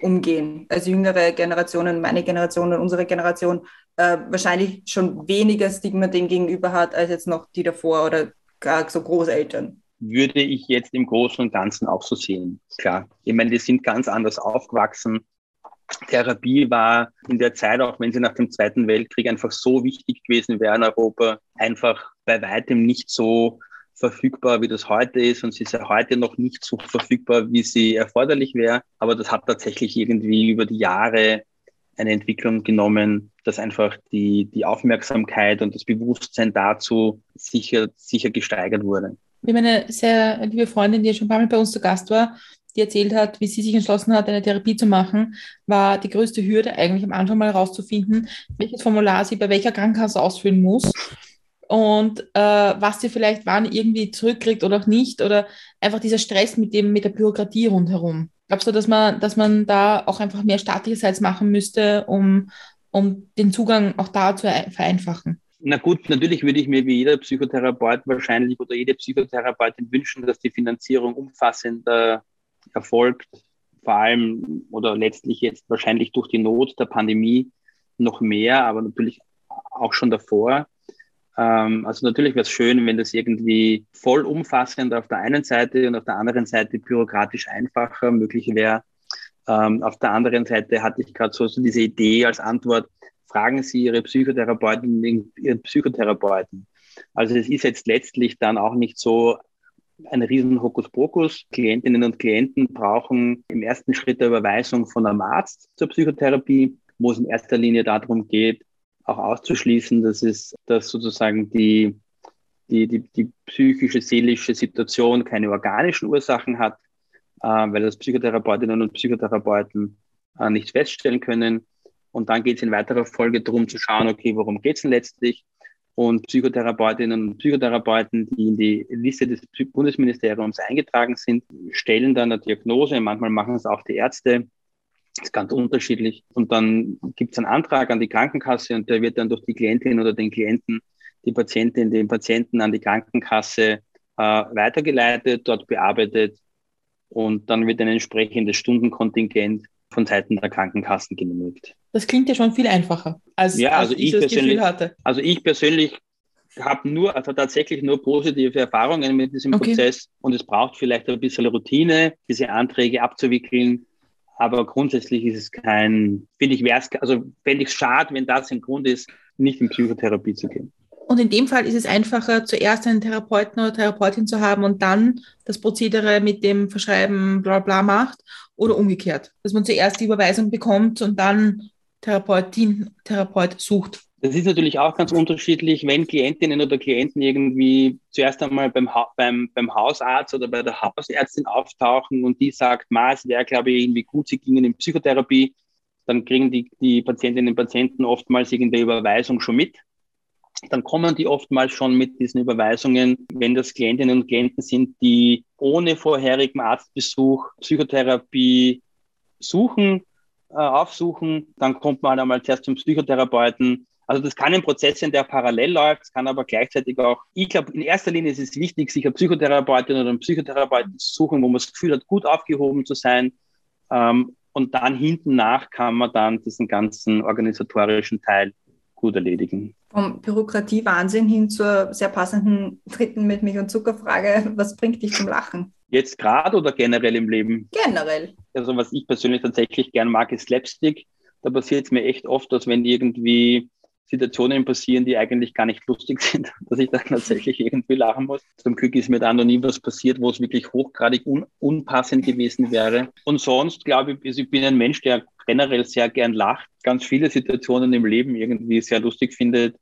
umgehen. Also jüngere Generationen, meine Generation und unsere Generation äh, wahrscheinlich schon weniger Stigma dem gegenüber hat, als jetzt noch die davor oder gar so Großeltern. Würde ich jetzt im Großen und Ganzen auch so sehen. Klar. Ich meine, die sind ganz anders aufgewachsen. Therapie war in der Zeit, auch wenn sie nach dem Zweiten Weltkrieg einfach so wichtig gewesen wäre in Europa, einfach bei weitem nicht so verfügbar, wie das heute ist. Und sie ist ja heute noch nicht so verfügbar, wie sie erforderlich wäre. Aber das hat tatsächlich irgendwie über die Jahre eine Entwicklung genommen, dass einfach die, die Aufmerksamkeit und das Bewusstsein dazu sicher, sicher gesteigert wurde. Wir haben eine sehr liebe Freundin, die schon ein paar Mal bei uns zu Gast war, die erzählt hat, wie sie sich entschlossen hat, eine Therapie zu machen, war die größte Hürde eigentlich am Anfang mal herauszufinden, welches Formular sie bei welcher Krankenkasse ausfüllen muss und äh, was sie vielleicht wann irgendwie zurückkriegt oder auch nicht oder einfach dieser Stress mit dem mit der Bürokratie rundherum. Glaubst du, dass man, dass man da auch einfach mehr staatlicherseits machen müsste, um, um den Zugang auch da zu vereinfachen? Na gut, natürlich würde ich mir wie jeder Psychotherapeut wahrscheinlich oder jede Psychotherapeutin wünschen, dass die Finanzierung umfassender erfolgt, vor allem oder letztlich jetzt wahrscheinlich durch die Not der Pandemie noch mehr, aber natürlich auch schon davor. Ähm, also natürlich wäre es schön, wenn das irgendwie vollumfassend auf der einen Seite und auf der anderen Seite bürokratisch einfacher möglich wäre. Ähm, auf der anderen Seite hatte ich gerade so, so diese Idee als Antwort, fragen Sie Ihre Psychotherapeutin, Ihren Psychotherapeuten. Also es ist jetzt letztlich dann auch nicht so ein riesen Hokuspokus. Klientinnen und Klienten brauchen im ersten Schritt der Überweisung von einem Arzt zur Psychotherapie, wo es in erster Linie darum geht, auch auszuschließen, dass es, dass sozusagen die, die, die, die psychische, seelische Situation keine organischen Ursachen hat, äh, weil das Psychotherapeutinnen und Psychotherapeuten äh, nicht feststellen können. Und dann geht es in weiterer Folge darum zu schauen, okay, worum geht es denn letztlich? Und Psychotherapeutinnen und Psychotherapeuten, die in die Liste des Bundesministeriums eingetragen sind, stellen dann eine Diagnose. Manchmal machen es auch die Ärzte. Das ist ganz unterschiedlich. Und dann gibt es einen Antrag an die Krankenkasse und der wird dann durch die Klientin oder den Klienten, die Patientin, den Patienten an die Krankenkasse äh, weitergeleitet, dort bearbeitet und dann wird ein entsprechendes Stundenkontingent von Seiten der Krankenkassen genehmigt. Das klingt ja schon viel einfacher, als, ja, also als ich, ich das Gefühl hatte. Also ich persönlich habe nur, also tatsächlich nur positive Erfahrungen mit diesem Okay. Prozess und es braucht vielleicht ein bisschen Routine, diese Anträge abzuwickeln. Aber grundsätzlich ist es kein, finde ich, wär's, also fände ich es schade, wenn das ein Grund ist, nicht in Psychotherapie zu gehen. Und in dem Fall ist es einfacher, zuerst einen Therapeuten oder Therapeutin zu haben und dann das Prozedere mit dem Verschreiben bla bla macht oder umgekehrt. Dass man zuerst die Überweisung bekommt und dann Therapeutin, Therapeut sucht. Das ist natürlich auch ganz unterschiedlich, wenn Klientinnen oder Klienten irgendwie zuerst einmal beim, ha beim, beim Hausarzt oder bei der Hausärztin auftauchen und die sagt, Ma, es wäre, glaube ich, irgendwie gut, sie gingen in Psychotherapie, dann kriegen die, die Patientinnen und Patienten oftmals irgendeine Überweisung schon mit. Dann kommen die oftmals schon mit diesen Überweisungen, wenn das Klientinnen und Klienten sind, die ohne vorherigen Arztbesuch Psychotherapie suchen, äh, aufsuchen, dann kommt man halt einmal zuerst zum Psychotherapeuten. Also das kann ein Prozess sein, der parallel läuft, es kann aber gleichzeitig auch, ich glaube, in erster Linie ist es wichtig, sich eine Psychotherapeutin oder einen Psychotherapeuten zu suchen, wo man das Gefühl hat, gut aufgehoben zu sein. Ähm, und dann hinten nach kann man dann diesen ganzen organisatorischen Teil gut erledigen. Vom Bürokratie-Wahnsinn hin zur sehr passenden dritten mit Milch und Zuckerfrage. Was bringt dich zum Lachen? Jetzt gerade oder generell im Leben? Generell. Also was ich persönlich tatsächlich gern mag, ist Slapstick. Da passiert es mir echt oft, dass wenn irgendwie Situationen passieren, die eigentlich gar nicht lustig sind, dass ich dann tatsächlich irgendwie lachen muss. Zum Glück ist mir da noch nie was passiert, wo es wirklich hochgradig un unpassend gewesen wäre. Und sonst glaube ich, also ich bin ein Mensch, der generell sehr gern lacht, ganz viele Situationen im Leben irgendwie sehr lustig findet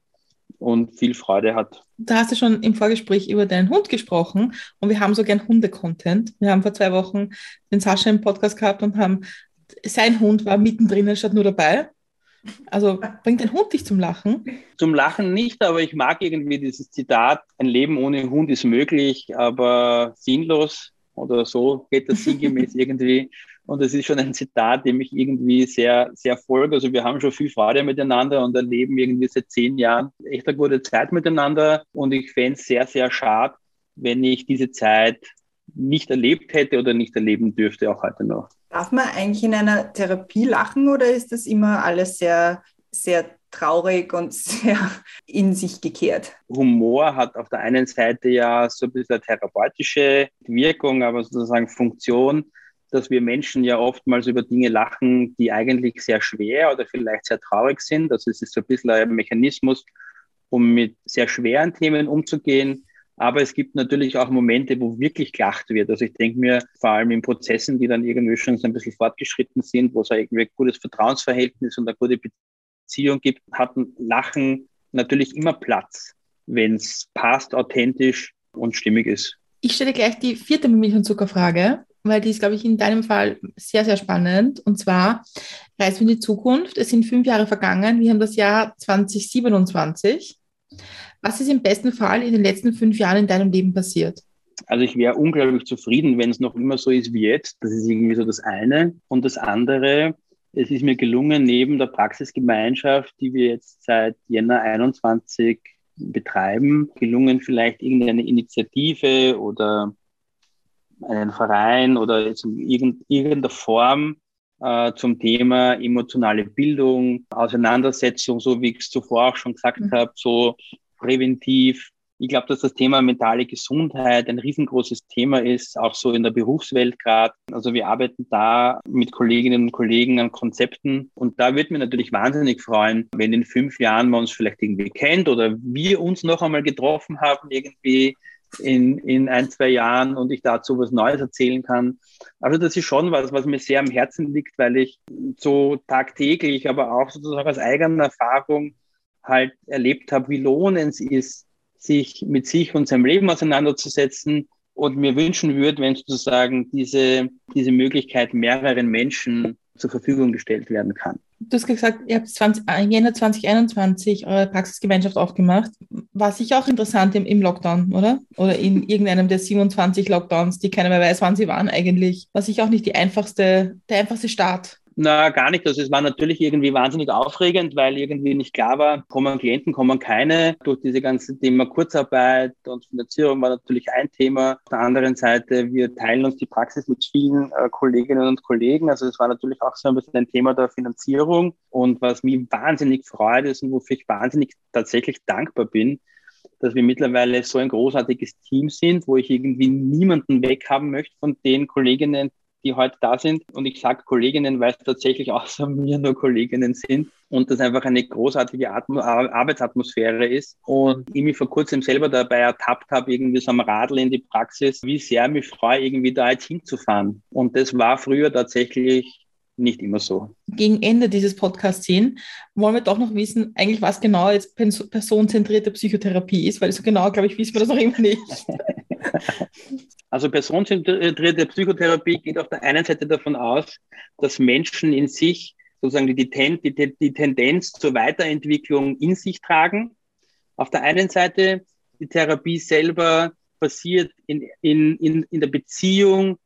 und viel Freude hat. Da hast du schon im Vorgespräch über deinen Hund gesprochen und wir haben so gern Hunde-Content. Wir haben vor zwei Wochen den Sascha im Podcast gehabt und haben, sein Hund war mittendrin statt nur dabei. Also bringt dein Hund dich zum Lachen? Zum Lachen nicht, aber ich mag irgendwie dieses Zitat, ein Leben ohne Hund ist möglich, aber sinnlos oder so geht das sinngemäß irgendwie. Und das ist schon ein Zitat, dem ich irgendwie sehr, sehr folge. Also wir haben schon viel Freude miteinander und erleben irgendwie seit zehn Jahren echt eine gute Zeit miteinander. Und ich fände es sehr, sehr schade, wenn ich diese Zeit nicht erlebt hätte oder nicht erleben dürfte, auch heute noch. Darf man eigentlich in einer Therapie lachen oder ist das immer alles sehr, sehr traurig und sehr in sich gekehrt? Humor hat auf der einen Seite ja so ein bisschen eine therapeutische Wirkung, aber sozusagen Funktion, dass wir Menschen ja oftmals über Dinge lachen, die eigentlich sehr schwer oder vielleicht sehr traurig sind. Also es ist so ein bisschen ein Mechanismus, um mit sehr schweren Themen umzugehen. Aber es gibt natürlich auch Momente, wo wirklich gelacht wird. Also ich denke mir, vor allem in Prozessen, die dann irgendwie schon so ein bisschen fortgeschritten sind, wo es irgendwie ein gutes Vertrauensverhältnis und eine gute Beziehung gibt, hat ein Lachen natürlich immer Platz, wenn es passt, authentisch und stimmig ist. Ich stelle gleich die vierte Milch- und Zuckerfrage, weil die ist, glaube ich, in deinem Fall sehr, sehr spannend. Und zwar reisen wir in die Zukunft. Es sind fünf Jahre vergangen. Wir haben das Jahr 2027. Was ist im besten Fall in den letzten fünf Jahren in deinem Leben passiert? Also ich wäre unglaublich zufrieden, wenn es noch immer so ist wie jetzt. Das ist irgendwie so das eine. Und das andere, es ist mir gelungen, neben der Praxisgemeinschaft, die wir jetzt seit Jänner 21 betreiben, gelungen, vielleicht irgendeine Initiative oder einen Verein oder in irgendeiner Form äh, zum Thema emotionale Bildung, Auseinandersetzung, so wie ich es zuvor auch schon gesagt Mhm. habe, so präventiv. Ich glaube, dass das Thema mentale Gesundheit ein riesengroßes Thema ist, auch so in der Berufswelt gerade. Also wir arbeiten da mit Kolleginnen und Kollegen an Konzepten und da würde mich natürlich wahnsinnig freuen, wenn in fünf Jahren man uns vielleicht irgendwie kennt oder wir uns noch einmal getroffen haben, irgendwie in, in ein, zwei Jahren und ich dazu was Neues erzählen kann. Also das ist schon was, was mir sehr am Herzen liegt, weil ich so tagtäglich, aber auch sozusagen aus eigener Erfahrung halt erlebt habe, wie lohnend es ist, sich mit sich und seinem Leben auseinanderzusetzen und mir wünschen würde, wenn sozusagen diese, diese Möglichkeit mehreren Menschen zur Verfügung gestellt werden kann. Du hast gesagt, ihr habt 20, äh, Jänner 2021 eure Praxisgemeinschaft aufgemacht. War sicher auch interessant im, im Lockdown, oder? Oder in irgendeinem der 27 Lockdowns, die keiner mehr weiß, wann sie waren eigentlich. War sicher auch nicht die einfachste, der einfachste Start. Na, gar nicht. Also es war natürlich irgendwie wahnsinnig aufregend, weil irgendwie nicht klar war, kommen Klienten, kommen keine. Durch diese ganze Thema Kurzarbeit und Finanzierung war natürlich ein Thema. Auf der anderen Seite, wir teilen uns die Praxis mit vielen äh, Kolleginnen und Kollegen. Also es war natürlich auch so ein bisschen ein Thema der Finanzierung. Und was mich wahnsinnig freut ist und wofür ich wahnsinnig tatsächlich dankbar bin, dass wir mittlerweile so ein großartiges Team sind, wo ich irgendwie niemanden weghaben möchte von den Kolleginnen, die heute da sind. Und ich sage Kolleginnen, weil es tatsächlich außer mir nur Kolleginnen sind und das einfach eine großartige Atm Arbeitsatmosphäre ist. Und ich mich vor kurzem selber dabei ertappt habe, irgendwie so am Radl in die Praxis, wie sehr mich freue, irgendwie da jetzt hinzufahren. Und das war früher tatsächlich nicht immer so. Gegen Ende dieses Podcasts sehen, wollen wir doch noch wissen, eigentlich was genau jetzt personenzentrierte Psychotherapie ist, weil so genau, glaube ich, wissen wir das noch immer nicht. Also personenzentrierte Psychotherapie geht auf der einen Seite davon aus, dass Menschen in sich sozusagen die, die, die Tendenz zur Weiterentwicklung in sich tragen. Auf der einen Seite die Therapie selber basiert in, in, in, in der Beziehung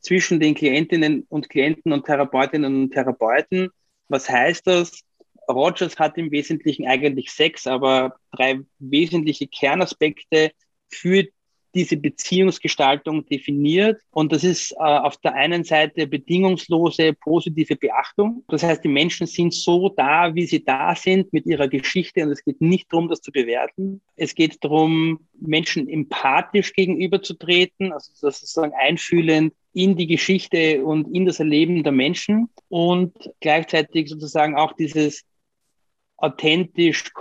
zwischen den Klientinnen und Klienten und Therapeutinnen und Therapeuten. Was heißt das? Rogers hat im Wesentlichen eigentlich sechs, aber drei wesentliche Kernaspekte für diese Beziehungsgestaltung definiert. Und das ist äh, auf der einen Seite bedingungslose positive Beachtung. Das heißt, die Menschen sind so da, wie sie da sind mit ihrer Geschichte. Und es geht nicht darum, das zu bewerten. Es geht darum, Menschen empathisch gegenüberzutreten, also sozusagen einfühlend in die Geschichte und in das Erleben der Menschen und gleichzeitig sozusagen auch dieses authentisch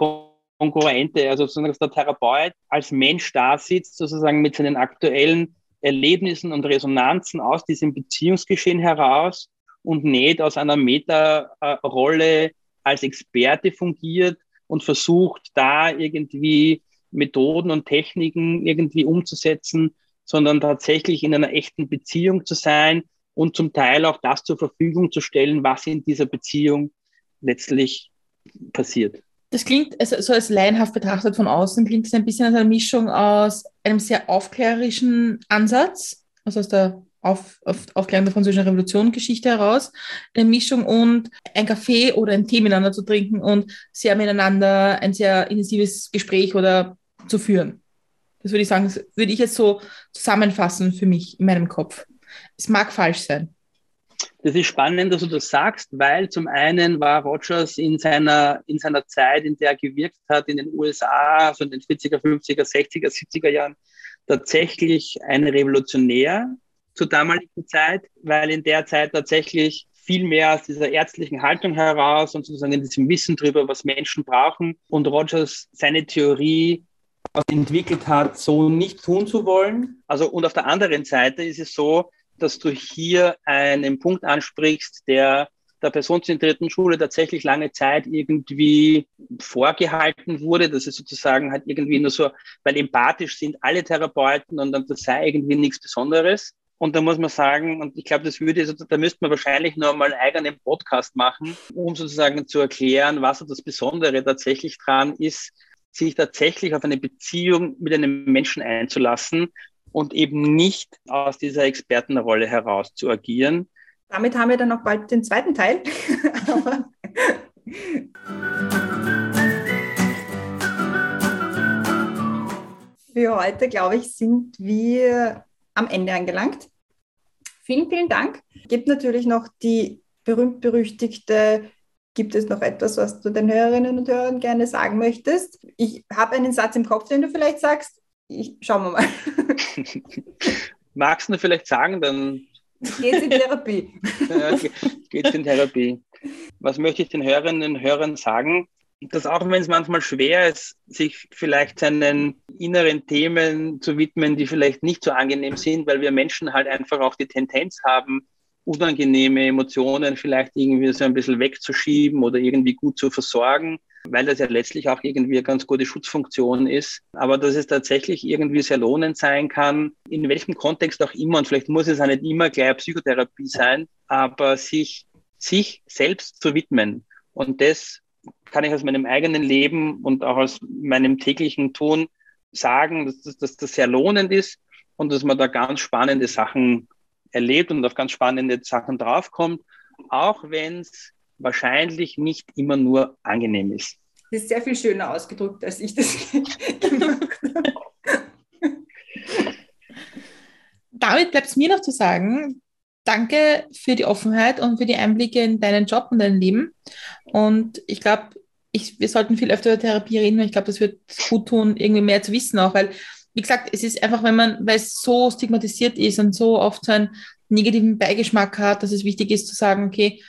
Konkurrente, also sozusagen, dass der Therapeut als Mensch da sitzt, sozusagen mit seinen aktuellen Erlebnissen und Resonanzen aus diesem Beziehungsgeschehen heraus und nicht aus einer Meta-Rolle als Experte fungiert und versucht, da irgendwie Methoden und Techniken irgendwie umzusetzen, sondern tatsächlich in einer echten Beziehung zu sein und zum Teil auch das zur Verfügung zu stellen, was in dieser Beziehung letztlich passiert. Das klingt, also so als laienhaft betrachtet von außen, klingt es ein bisschen als eine Mischung aus einem sehr aufklärerischen Ansatz, also aus der auf, auf, Aufklärung der französischen Revolution Geschichte heraus, eine Mischung und ein Kaffee oder ein Tee miteinander zu trinken und sehr miteinander ein sehr intensives Gespräch oder zu führen. Das würde ich sagen, würde ich jetzt so zusammenfassen für mich in meinem Kopf. Es mag falsch sein. Das ist spannend, dass du das sagst, weil zum einen war Rogers in seiner, in seiner Zeit, in der er gewirkt hat, in den USA, also in den 40er, 50er, 60er, 70er Jahren, tatsächlich ein Revolutionär zur damaligen Zeit, weil in der Zeit tatsächlich viel mehr aus dieser ärztlichen Haltung heraus und sozusagen in diesem Wissen darüber, was Menschen brauchen und Rogers seine Theorie entwickelt hat, so nicht tun zu wollen. Also und auf der anderen Seite ist es so, dass du hier einen Punkt ansprichst, der der personenzentrierten Schule tatsächlich lange Zeit irgendwie vorgehalten wurde. Das ist sozusagen halt irgendwie nur so, weil empathisch sind alle Therapeuten und dann das sei irgendwie nichts Besonderes. Und da muss man sagen, und ich glaube, das würde, da müsste man wahrscheinlich noch mal einen eigenen Podcast machen, um sozusagen zu erklären, was das Besondere tatsächlich dran ist, sich tatsächlich auf eine Beziehung mit einem Menschen einzulassen und eben nicht aus dieser Expertenrolle heraus zu agieren. Damit haben wir dann noch bald den zweiten Teil. Für heute, glaube ich, sind wir am Ende angelangt. Vielen, vielen Dank. Gibt natürlich noch die berühmt-berüchtigte Gibt es noch etwas, was du den Hörerinnen und Hörern gerne sagen möchtest? Ich habe einen Satz im Kopf, den du vielleicht sagst. Ich, schauen wir mal. Magst du vielleicht sagen, dann Geht's in Therapie. ja, geht's in Therapie. Was möchte ich den Hörerinnen und Hörern sagen? Dass auch wenn es manchmal schwer ist, sich vielleicht seinen inneren Themen zu widmen, die vielleicht nicht so angenehm sind, weil wir Menschen halt einfach auch die Tendenz haben, unangenehme Emotionen vielleicht irgendwie so ein bisschen wegzuschieben oder irgendwie gut zu versorgen, weil das ja letztlich auch irgendwie eine ganz gute Schutzfunktion ist. Aber dass es tatsächlich irgendwie sehr lohnend sein kann, in welchem Kontext auch immer, und vielleicht muss es auch nicht immer gleich Psychotherapie sein, aber sich, sich selbst zu widmen. Und das kann ich aus meinem eigenen Leben und auch aus meinem täglichen Tun sagen, dass, dass, dass das sehr lohnend ist und dass man da ganz spannende Sachen erlebt und auf ganz spannende Sachen draufkommt, auch wenn es wahrscheinlich nicht immer nur angenehm ist. Das ist sehr viel schöner ausgedrückt, als ich das gemacht habe. Damit bleibt es mir noch zu sagen, danke für die Offenheit und für die Einblicke in deinen Job und dein Leben. Und ich glaube, ich, wir sollten viel öfter über Therapie reden, weil ich glaube, das wird gut tun, irgendwie mehr zu wissen auch, weil, wie gesagt, es ist einfach, wenn man, weil es so stigmatisiert ist und so oft so einen negativen Beigeschmack hat, dass es wichtig ist zu sagen, okay,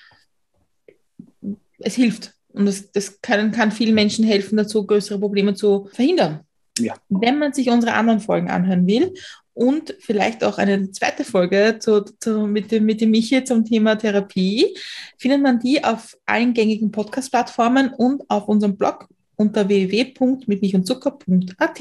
es hilft. Und das, das kann, kann vielen Menschen helfen, dazu größere Probleme zu verhindern. Ja. Wenn man sich unsere anderen Folgen anhören will und vielleicht auch eine zweite Folge zu, zu, mit, dem, mit dem Michi zum Thema Therapie, findet man die auf allen gängigen Podcast-Plattformen und auf unserem Blog unter www.mitmilchundzucker.at.